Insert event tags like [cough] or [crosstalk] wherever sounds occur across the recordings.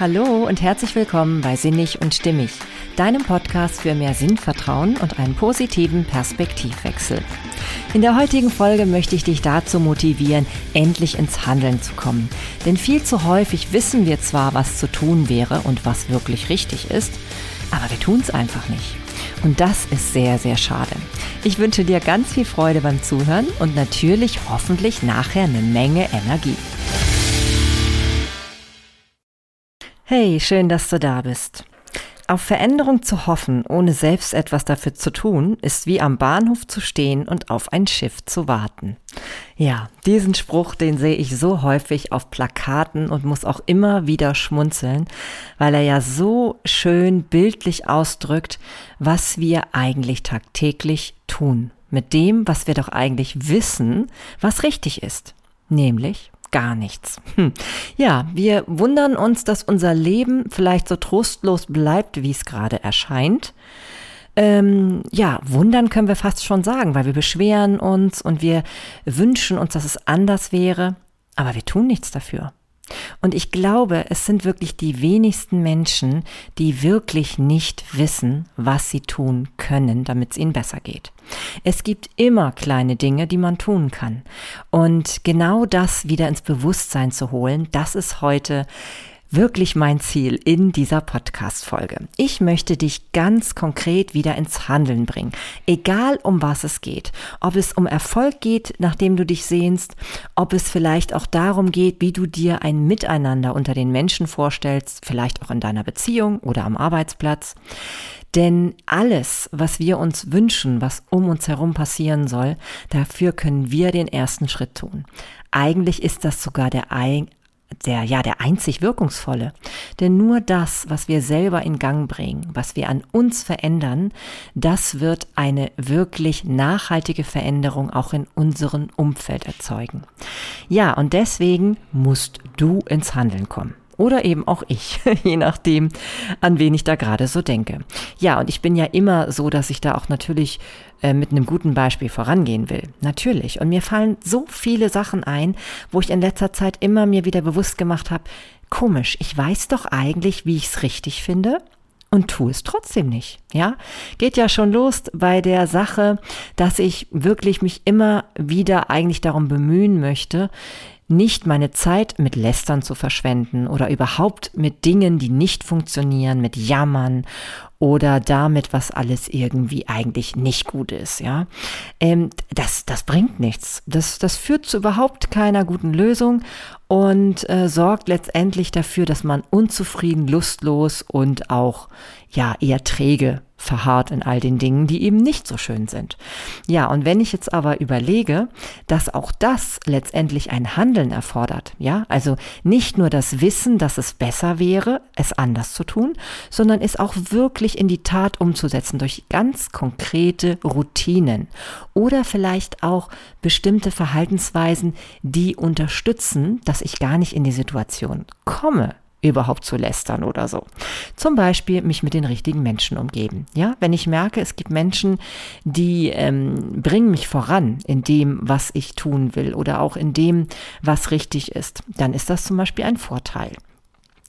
Hallo und herzlich willkommen bei Sinnig und Stimmig, deinem Podcast für mehr Sinnvertrauen und einen positiven Perspektivwechsel. In der heutigen Folge möchte ich dich dazu motivieren, endlich ins Handeln zu kommen. Denn viel zu häufig wissen wir zwar, was zu tun wäre und was wirklich richtig ist, aber wir tun es einfach nicht. Und das ist sehr, sehr schade. Ich wünsche dir ganz viel Freude beim Zuhören und natürlich hoffentlich nachher eine Menge Energie. Hey, schön, dass du da bist. Auf Veränderung zu hoffen, ohne selbst etwas dafür zu tun, ist wie am Bahnhof zu stehen und auf ein Schiff zu warten. Ja, diesen Spruch, den sehe ich so häufig auf Plakaten und muss auch immer wieder schmunzeln, weil er ja so schön bildlich ausdrückt, was wir eigentlich tagtäglich tun. Mit dem, was wir doch eigentlich wissen, was richtig ist. Nämlich gar nichts. Hm. Ja, wir wundern uns, dass unser Leben vielleicht so trostlos bleibt, wie es gerade erscheint. Ähm, ja, wundern können wir fast schon sagen, weil wir beschweren uns und wir wünschen uns, dass es anders wäre, aber wir tun nichts dafür. Und ich glaube, es sind wirklich die wenigsten Menschen, die wirklich nicht wissen, was sie tun können, damit es ihnen besser geht. Es gibt immer kleine Dinge, die man tun kann. Und genau das wieder ins Bewusstsein zu holen, das ist heute wirklich mein Ziel in dieser Podcast-Folge. Ich möchte dich ganz konkret wieder ins Handeln bringen. Egal um was es geht. Ob es um Erfolg geht, nachdem du dich sehnst, ob es vielleicht auch darum geht, wie du dir ein Miteinander unter den Menschen vorstellst, vielleicht auch in deiner Beziehung oder am Arbeitsplatz. Denn alles, was wir uns wünschen, was um uns herum passieren soll, dafür können wir den ersten Schritt tun. Eigentlich ist das sogar der der, ja, der einzig wirkungsvolle. Denn nur das, was wir selber in Gang bringen, was wir an uns verändern, das wird eine wirklich nachhaltige Veränderung auch in unserem Umfeld erzeugen. Ja, und deswegen musst du ins Handeln kommen. Oder eben auch ich, [laughs] je nachdem, an wen ich da gerade so denke. Ja, und ich bin ja immer so, dass ich da auch natürlich äh, mit einem guten Beispiel vorangehen will. Natürlich. Und mir fallen so viele Sachen ein, wo ich in letzter Zeit immer mir wieder bewusst gemacht habe, komisch, ich weiß doch eigentlich, wie ich es richtig finde und tue es trotzdem nicht. Ja, geht ja schon los bei der Sache, dass ich wirklich mich immer wieder eigentlich darum bemühen möchte, nicht meine Zeit mit Lästern zu verschwenden oder überhaupt mit Dingen, die nicht funktionieren, mit Jammern oder damit, was alles irgendwie eigentlich nicht gut ist, ja. Ähm, das, das bringt nichts. Das, das führt zu überhaupt keiner guten Lösung und äh, sorgt letztendlich dafür, dass man unzufrieden, lustlos und auch ja eher träge verharrt in all den Dingen, die eben nicht so schön sind. Ja, und wenn ich jetzt aber überlege, dass auch das letztendlich ein Handeln erfordert, ja, also nicht nur das Wissen, dass es besser wäre, es anders zu tun, sondern es auch wirklich in die Tat umzusetzen durch ganz konkrete Routinen oder vielleicht auch bestimmte Verhaltensweisen, die unterstützen, dass ich gar nicht in die Situation komme, überhaupt zu lästern oder so. Zum Beispiel mich mit den richtigen Menschen umgeben. Ja, wenn ich merke, es gibt Menschen, die ähm, bringen mich voran in dem, was ich tun will oder auch in dem, was richtig ist, dann ist das zum Beispiel ein Vorteil.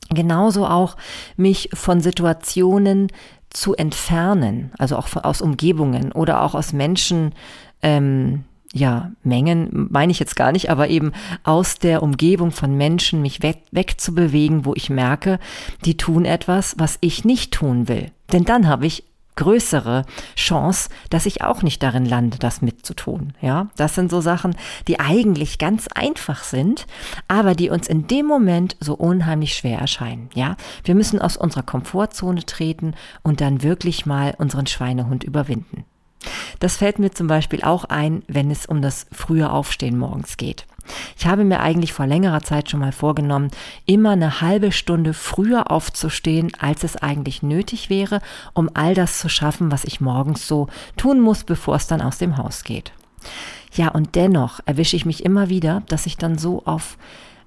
Genauso auch mich von Situationen zu entfernen, also auch aus Umgebungen oder auch aus Menschen, ähm, ja, Mengen meine ich jetzt gar nicht, aber eben aus der Umgebung von Menschen mich weg, wegzubewegen, wo ich merke, die tun etwas, was ich nicht tun will. Denn dann habe ich größere Chance, dass ich auch nicht darin lande, das mitzutun. Ja, das sind so Sachen, die eigentlich ganz einfach sind, aber die uns in dem Moment so unheimlich schwer erscheinen. Ja, wir müssen aus unserer Komfortzone treten und dann wirklich mal unseren Schweinehund überwinden. Das fällt mir zum Beispiel auch ein, wenn es um das frühe Aufstehen morgens geht. Ich habe mir eigentlich vor längerer Zeit schon mal vorgenommen, immer eine halbe Stunde früher aufzustehen, als es eigentlich nötig wäre, um all das zu schaffen, was ich morgens so tun muss, bevor es dann aus dem Haus geht. Ja, und dennoch erwische ich mich immer wieder, dass ich dann so auf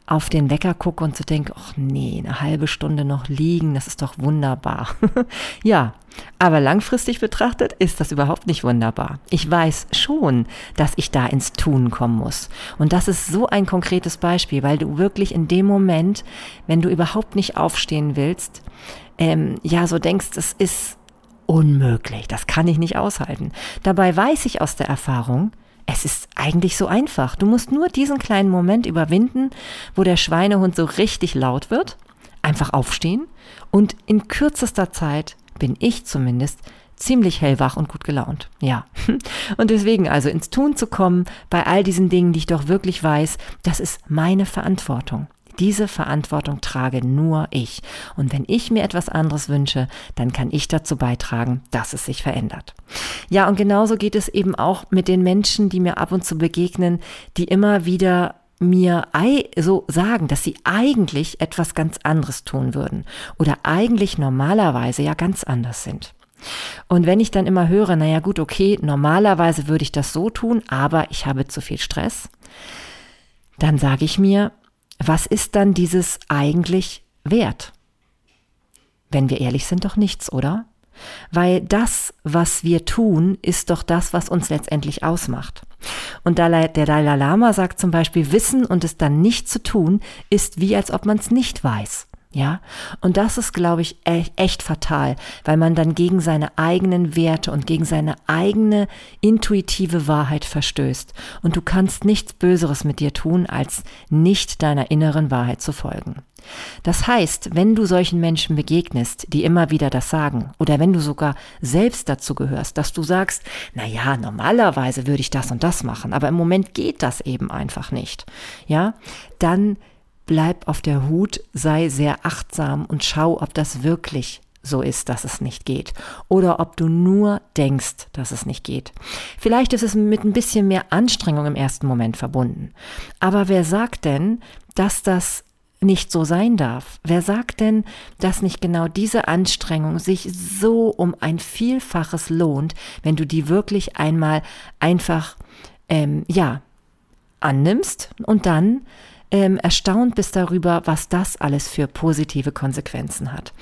auf den Wecker gucke und so denke, ach nee, eine halbe Stunde noch liegen, das ist doch wunderbar. [laughs] ja, aber langfristig betrachtet ist das überhaupt nicht wunderbar. Ich weiß schon, dass ich da ins Tun kommen muss. Und das ist so ein konkretes Beispiel, weil du wirklich in dem Moment, wenn du überhaupt nicht aufstehen willst, ähm, ja, so denkst, es ist unmöglich, das kann ich nicht aushalten. Dabei weiß ich aus der Erfahrung, es ist eigentlich so einfach. Du musst nur diesen kleinen Moment überwinden, wo der Schweinehund so richtig laut wird, einfach aufstehen und in kürzester Zeit bin ich zumindest ziemlich hellwach und gut gelaunt. Ja. [laughs] Und deswegen also ins Tun zu kommen bei all diesen Dingen, die ich doch wirklich weiß, das ist meine Verantwortung. Diese Verantwortung trage nur ich. Und wenn ich mir etwas anderes wünsche, dann kann ich dazu beitragen, dass es sich verändert. Ja, und genauso geht es eben auch mit den Menschen, die mir ab und zu begegnen, die immer wieder mir so sagen, dass sie eigentlich etwas ganz anderes tun würden oder eigentlich normalerweise ja ganz anders sind. Und wenn ich dann immer höre, naja gut, okay, normalerweise würde ich das so tun, aber ich habe zu viel Stress, dann sage ich mir, was ist dann dieses eigentlich wert? Wenn wir ehrlich sind, doch nichts, oder? Weil das, was wir tun, ist doch das, was uns letztendlich ausmacht. Und der Dalai Lama sagt zum Beispiel, Wissen und es dann nicht zu tun, ist wie als ob man es nicht weiß. Ja, und das ist, glaube ich, e-, echt fatal, weil man dann gegen seine eigenen Werte und gegen seine eigene intuitive Wahrheit verstößt. Und du kannst nichts Böseres mit dir tun, als nicht deiner inneren Wahrheit zu folgen. Das heißt, wenn du solchen Menschen begegnest, die immer wieder das sagen, oder wenn du sogar selbst dazu gehörst, dass du sagst, na ja, normalerweise würde ich das und das machen, aber im Moment geht das eben einfach nicht. Ja, dann bleib auf der Hut, sei sehr achtsam und schau, ob das wirklich so ist, dass es nicht geht. Oder ob du nur denkst, dass es nicht geht. Vielleicht ist es mit ein bisschen mehr Anstrengung im ersten Moment verbunden. Aber wer sagt denn, dass das nicht so sein darf? Wer sagt denn, dass nicht genau diese Anstrengung sich so um ein Vielfaches lohnt, wenn du die wirklich einmal einfach, ähm, ja, annimmst und dann ähm, erstaunt bist darüber, was das alles für positive Konsequenzen hat.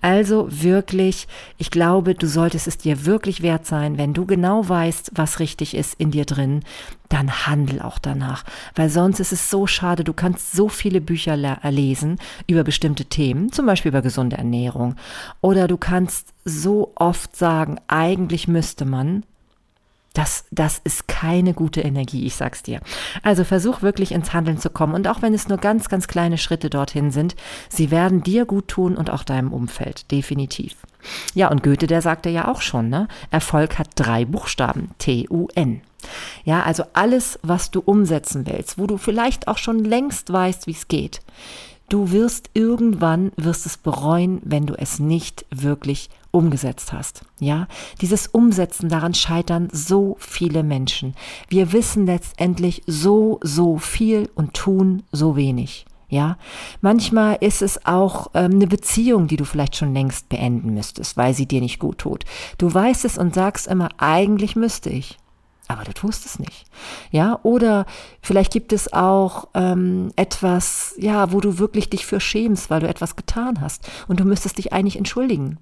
Also wirklich, ich glaube, du solltest es dir wirklich wert sein, wenn du genau weißt, was richtig ist in dir drin, dann handel auch danach. Weil sonst ist es so schade, du kannst so viele Bücher lesen über bestimmte Themen, zum Beispiel über gesunde Ernährung. Oder du kannst so oft sagen, eigentlich müsste man, das, das ist keine gute Energie, ich sag's dir. Also versuch wirklich ins Handeln zu kommen und auch wenn es nur ganz, ganz kleine Schritte dorthin sind, sie werden dir gut tun und auch deinem Umfeld, definitiv. Ja, und Goethe, der sagte ja auch schon, ne? Erfolg hat drei Buchstaben, T-U-N. Ja, also alles, was du umsetzen willst, wo du vielleicht auch schon längst weißt, wie es geht. Du wirst irgendwann, wirst es bereuen, wenn du es nicht wirklich umgesetzt hast. Ja, dieses Umsetzen, daran scheitern so viele Menschen. Wir wissen letztendlich so, so viel und tun so wenig. Ja, manchmal ist es auch ähm, eine Beziehung, die du vielleicht schon längst beenden müsstest, weil sie dir nicht gut tut. Du weißt es und sagst immer, eigentlich müsste ich aber du tust es nicht. Ja, oder vielleicht gibt es auch ähm, etwas, ja, wo du wirklich dich für schämst, weil du etwas getan hast und du müsstest dich eigentlich entschuldigen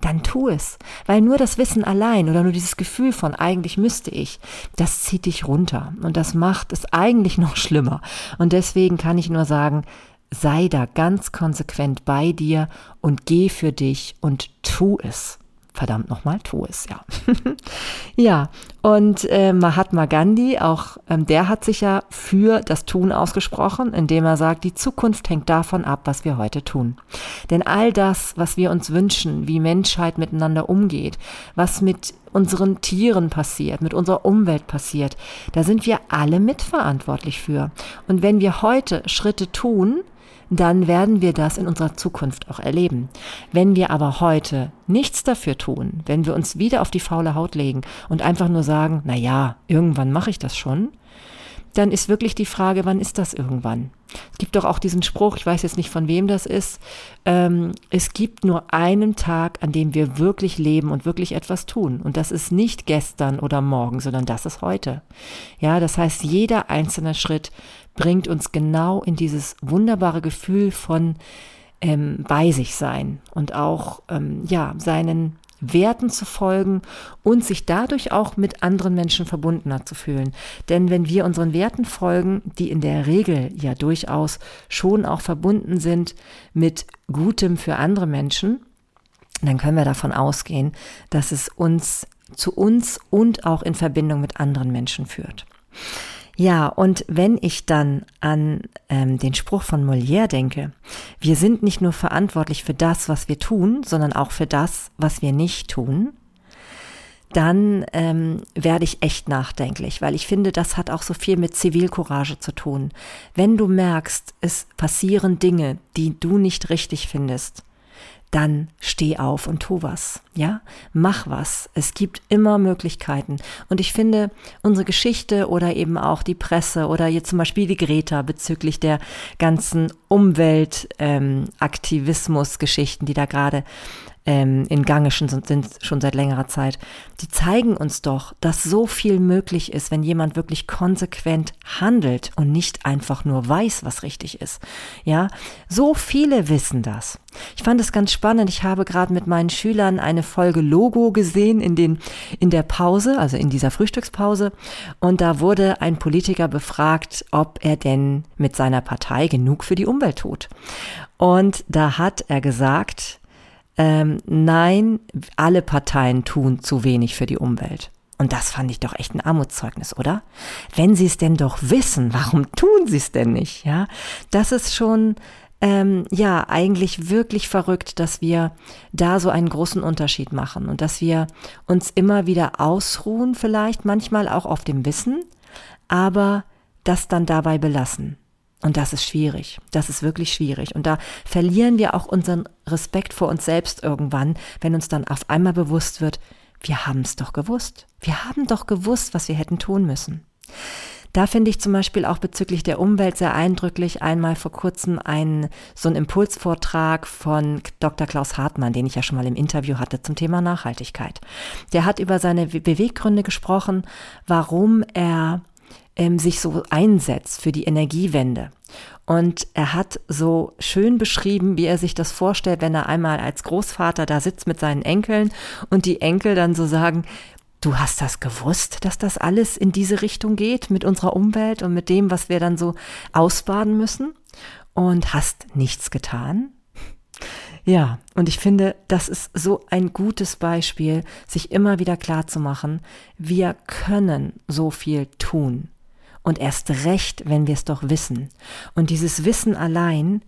dann tu es. Weil nur das Wissen allein oder nur dieses Gefühl von eigentlich müsste ich, das zieht dich runter und das macht es eigentlich noch schlimmer. Und deswegen kann ich nur sagen, sei da ganz konsequent bei dir und geh für dich und tu es verdammt nochmal, tu es, ja. [laughs] ja, und äh, Mahatma Gandhi, auch ähm, der hat sich ja für das Tun ausgesprochen, indem er sagt, die Zukunft hängt davon ab, was wir heute tun. Denn all das, was wir uns wünschen, wie Menschheit miteinander umgeht, was mit unseren Tieren passiert, mit unserer Umwelt passiert, da sind wir alle mitverantwortlich für. Und wenn wir heute Schritte tun, dann werden wir das in unserer Zukunft auch erleben. Wenn wir aber heute nichts dafür tun, wenn wir uns wieder auf die faule Haut legen und einfach nur sagen, na ja, irgendwann mache ich das schon, dann ist wirklich die Frage, wann ist das irgendwann? Es gibt doch auch diesen Spruch, ich weiß jetzt nicht von wem das ist, ähm, es gibt nur einen Tag, an dem wir wirklich leben und wirklich etwas tun. Und das ist nicht gestern oder morgen, sondern das ist heute. Ja, das heißt, jeder einzelne Schritt bringt uns genau in dieses wunderbare Gefühl von ähm, bei sich sein und auch ähm, ja seinen Werten zu folgen und sich dadurch auch mit anderen Menschen verbundener zu fühlen. Denn wenn wir unseren Werten folgen, die in der Regel ja durchaus schon auch verbunden sind mit Gutem für andere Menschen, dann können wir davon ausgehen, dass es uns zu uns und auch in Verbindung mit anderen Menschen führt. Ja, und wenn ich dann an ähm, den Spruch von Molière denke, wir sind nicht nur verantwortlich für das, was wir tun, sondern auch für das, was wir nicht tun, dann ähm, werde ich echt nachdenklich, weil ich finde, das hat auch so viel mit Zivilcourage zu tun. Wenn du merkst, es passieren Dinge, die du nicht richtig findest, dann steh auf und tu was, ja? Mach was. Es gibt immer Möglichkeiten. Und ich finde, unsere Geschichte oder eben auch die Presse oder jetzt zum Beispiel die Greta bezüglich der ganzen Umweltaktivismus-Geschichten, ähm, die da gerade ähm, in Gange schon, sind schon seit längerer Zeit, die zeigen uns doch, dass so viel möglich ist, wenn jemand wirklich konsequent handelt und nicht einfach nur weiß, was richtig ist. Ja, so viele wissen das. Ich fand es ganz spannend. Ich habe gerade mit meinen Schülern eine Folge Logo gesehen in den, in der Pause, also in dieser Frühstückspause. Und da wurde ein Politiker befragt, ob er denn mit seiner Partei genug für die Umwelt tut. Und da hat er gesagt, ähm, nein, alle Parteien tun zu wenig für die Umwelt. Und das fand ich doch echt ein Armutszeugnis, oder? Wenn sie es denn doch wissen, warum [laughs] tun sie es denn nicht? Ja, das ist schon ähm, ja eigentlich wirklich verrückt, dass wir da so einen großen Unterschied machen und dass wir uns immer wieder ausruhen, vielleicht manchmal auch auf dem Wissen, aber das dann dabei belassen. Und das ist schwierig. Das ist wirklich schwierig. Und da verlieren wir auch unseren Respekt vor uns selbst irgendwann, wenn uns dann auf einmal bewusst wird, wir haben es doch gewusst. Wir haben doch gewusst, was wir hätten tun müssen. Da finde ich zum Beispiel auch bezüglich der Umwelt sehr eindrücklich einmal vor kurzem einen, so einen Impulsvortrag von Dr. Klaus Hartmann, den ich ja schon mal im Interview hatte zum Thema Nachhaltigkeit. Der hat über seine Beweggründe gesprochen, warum er ähm, sich so einsetzt für die Energiewende. Und er hat so schön beschrieben, wie er sich das vorstellt, wenn er einmal als Großvater da sitzt mit seinen Enkeln und die Enkel dann so sagen, du hast das gewusst, dass das alles in diese Richtung geht mit unserer Umwelt und mit dem, was wir dann so ausbaden müssen und hast nichts getan? Ja, und ich finde, das ist so ein gutes Beispiel, sich immer wieder klar zu machen, wir können so viel tun. Und erst recht, wenn wir es doch wissen. Und dieses Wissen allein,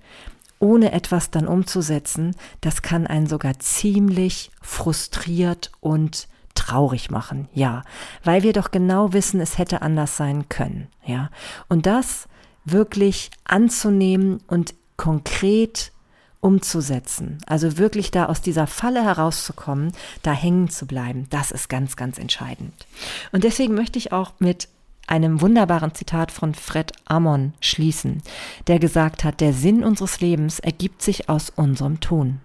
ohne etwas dann umzusetzen, das kann einen sogar ziemlich frustriert und traurig machen, ja, weil wir doch genau wissen, es hätte anders sein können, ja. Und das wirklich anzunehmen und konkret umzusetzen. Also wirklich da aus dieser Falle herauszukommen, da hängen zu bleiben, das ist ganz, ganz entscheidend. Und deswegen möchte ich auch mit einem wunderbaren Zitat von Fred Amon schließen, der gesagt hat, der Sinn unseres Lebens ergibt sich aus unserem Tun.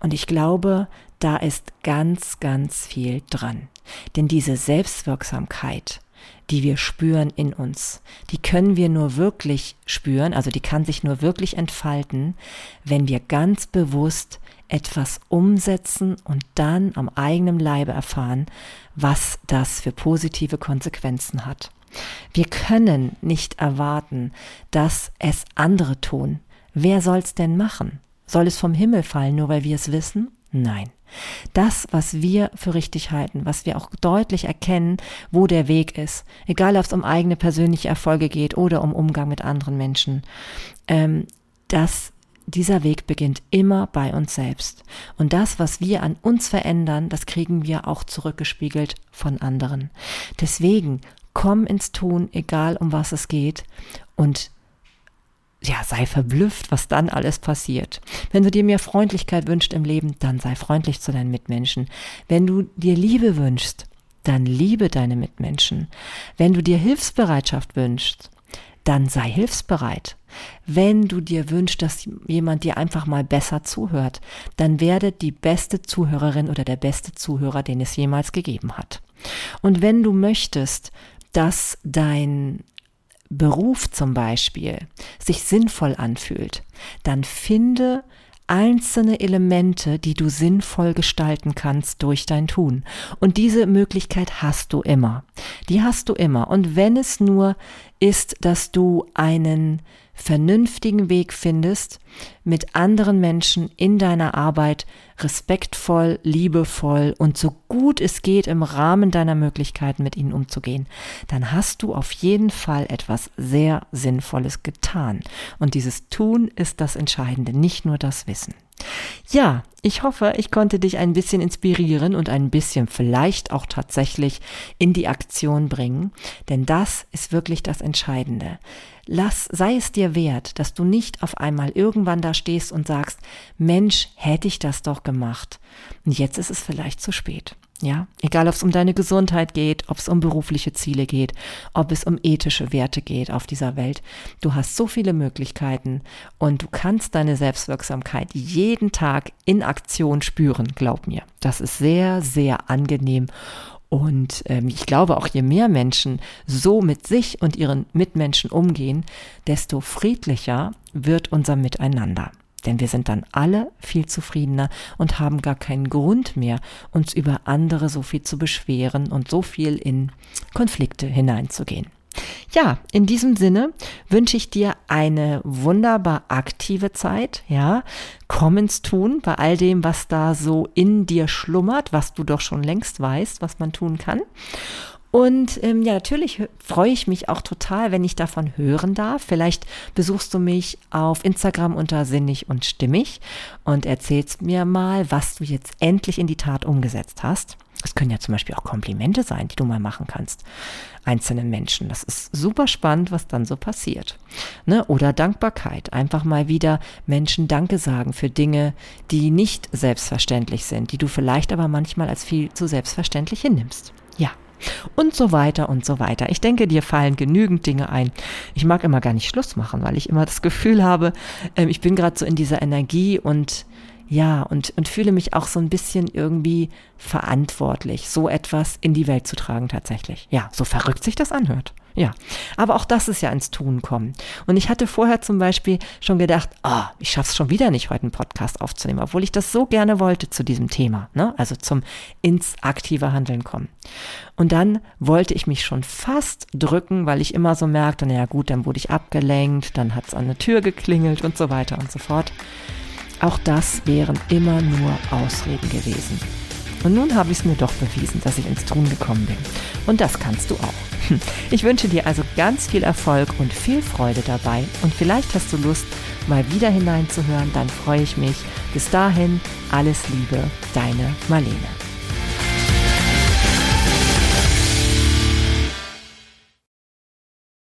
Und ich glaube, da ist ganz, ganz viel dran. Denn diese Selbstwirksamkeit, die wir spüren in uns, die können wir nur wirklich spüren, also die kann sich nur wirklich entfalten, wenn wir ganz bewusst etwas umsetzen und dann am eigenen Leibe erfahren, was das für positive Konsequenzen hat. Wir können nicht erwarten, dass es andere tun. Wer soll's denn machen? Soll es vom Himmel fallen, nur weil wir es wissen? Nein. Das, was wir für richtig halten, was wir auch deutlich erkennen, wo der Weg ist, egal ob es um eigene persönliche Erfolge geht oder um Umgang mit anderen Menschen, ähm, das dieser Weg beginnt immer bei uns selbst. Und das, was wir an uns verändern, das kriegen wir auch zurückgespiegelt von anderen. Deswegen komm ins Tun, egal um was es geht. Und ja, sei verblüfft, was dann alles passiert. Wenn du dir mehr Freundlichkeit wünschst im Leben, dann sei freundlich zu deinen Mitmenschen. Wenn du dir Liebe wünschst, dann liebe deine Mitmenschen. Wenn du dir Hilfsbereitschaft wünschst, dann sei hilfsbereit. Wenn du dir wünschst, dass jemand dir einfach mal besser zuhört, dann werde die beste Zuhörerin oder der beste Zuhörer, den es jemals gegeben hat. Und wenn du möchtest, dass dein Beruf zum Beispiel sich sinnvoll anfühlt, dann finde einzelne Elemente, die du sinnvoll gestalten kannst durch dein Tun. Und diese Möglichkeit hast du immer. Die hast du immer. Und wenn es nur ist, dass du einen vernünftigen Weg findest, mit anderen Menschen in deiner Arbeit respektvoll, liebevoll und so gut es geht im Rahmen deiner Möglichkeiten mit ihnen umzugehen, dann hast du auf jeden Fall etwas sehr Sinnvolles getan. Und dieses Tun ist das Entscheidende, nicht nur das Wissen. Ja, ich hoffe, ich konnte dich ein bisschen inspirieren und ein bisschen vielleicht auch tatsächlich in die Aktion bringen, denn das ist wirklich das Entscheidende. Lass, sei es dir wert, dass du nicht auf einmal irgendwann da stehst und sagst, Mensch, hätte ich das doch gemacht. Und jetzt ist es vielleicht zu spät. Ja, egal ob es um deine Gesundheit geht, ob es um berufliche Ziele geht, ob es um ethische Werte geht auf dieser Welt. Du hast so viele Möglichkeiten und du kannst deine Selbstwirksamkeit jeden Tag in Aktion spüren, glaub mir. Das ist sehr, sehr angenehm und ähm, ich glaube auch, je mehr Menschen so mit sich und ihren Mitmenschen umgehen, desto friedlicher wird unser Miteinander. Denn wir sind dann alle viel zufriedener und haben gar keinen Grund mehr, uns über andere so viel zu beschweren und so viel in Konflikte hineinzugehen. Ja, in diesem Sinne wünsche ich dir eine wunderbar aktive Zeit, ja. Komm ins Tun bei all dem, was da so in dir schlummert, was du doch schon längst weißt, was man tun kann. Und ähm, ja, natürlich freue ich mich auch total, wenn ich davon hören darf. Vielleicht besuchst du mich auf Instagram unter Sinnig und Stimmig und erzählst mir mal, was du jetzt endlich in die Tat umgesetzt hast. Es können ja zum Beispiel auch Komplimente sein, die du mal machen kannst einzelnen Menschen. Das ist super spannend, was dann so passiert. Ne? Oder Dankbarkeit. Einfach mal wieder Menschen Danke sagen für Dinge, die nicht selbstverständlich sind, die du vielleicht aber manchmal als viel zu selbstverständlich hinnimmst. Ja und so weiter und so weiter. Ich denke, dir fallen genügend Dinge ein. Ich mag immer gar nicht Schluss machen, weil ich immer das Gefühl habe, äh, ich bin gerade so in dieser Energie und ja, und, und fühle mich auch so ein bisschen irgendwie verantwortlich, so etwas in die Welt zu tragen tatsächlich. Ja, so verrückt sich das anhört. Ja, aber auch das ist ja ins Tun kommen. Und ich hatte vorher zum Beispiel schon gedacht, ah, oh, ich schaff's schon wieder nicht, heute einen Podcast aufzunehmen, obwohl ich das so gerne wollte zu diesem Thema, ne? Also zum ins aktive Handeln kommen. Und dann wollte ich mich schon fast drücken, weil ich immer so merkte, naja gut, dann wurde ich abgelenkt, dann hat's an der Tür geklingelt und so weiter und so fort. Auch das wären immer nur Ausreden gewesen. Und nun habe ich es mir doch bewiesen, dass ich ins Tun gekommen bin. Und das kannst du auch. [laughs] Ich wünsche dir also ganz viel Erfolg und viel Freude dabei. Und vielleicht hast du Lust, mal wieder hineinzuhören. Dann freue ich mich. Bis dahin, alles Liebe, deine Marlene.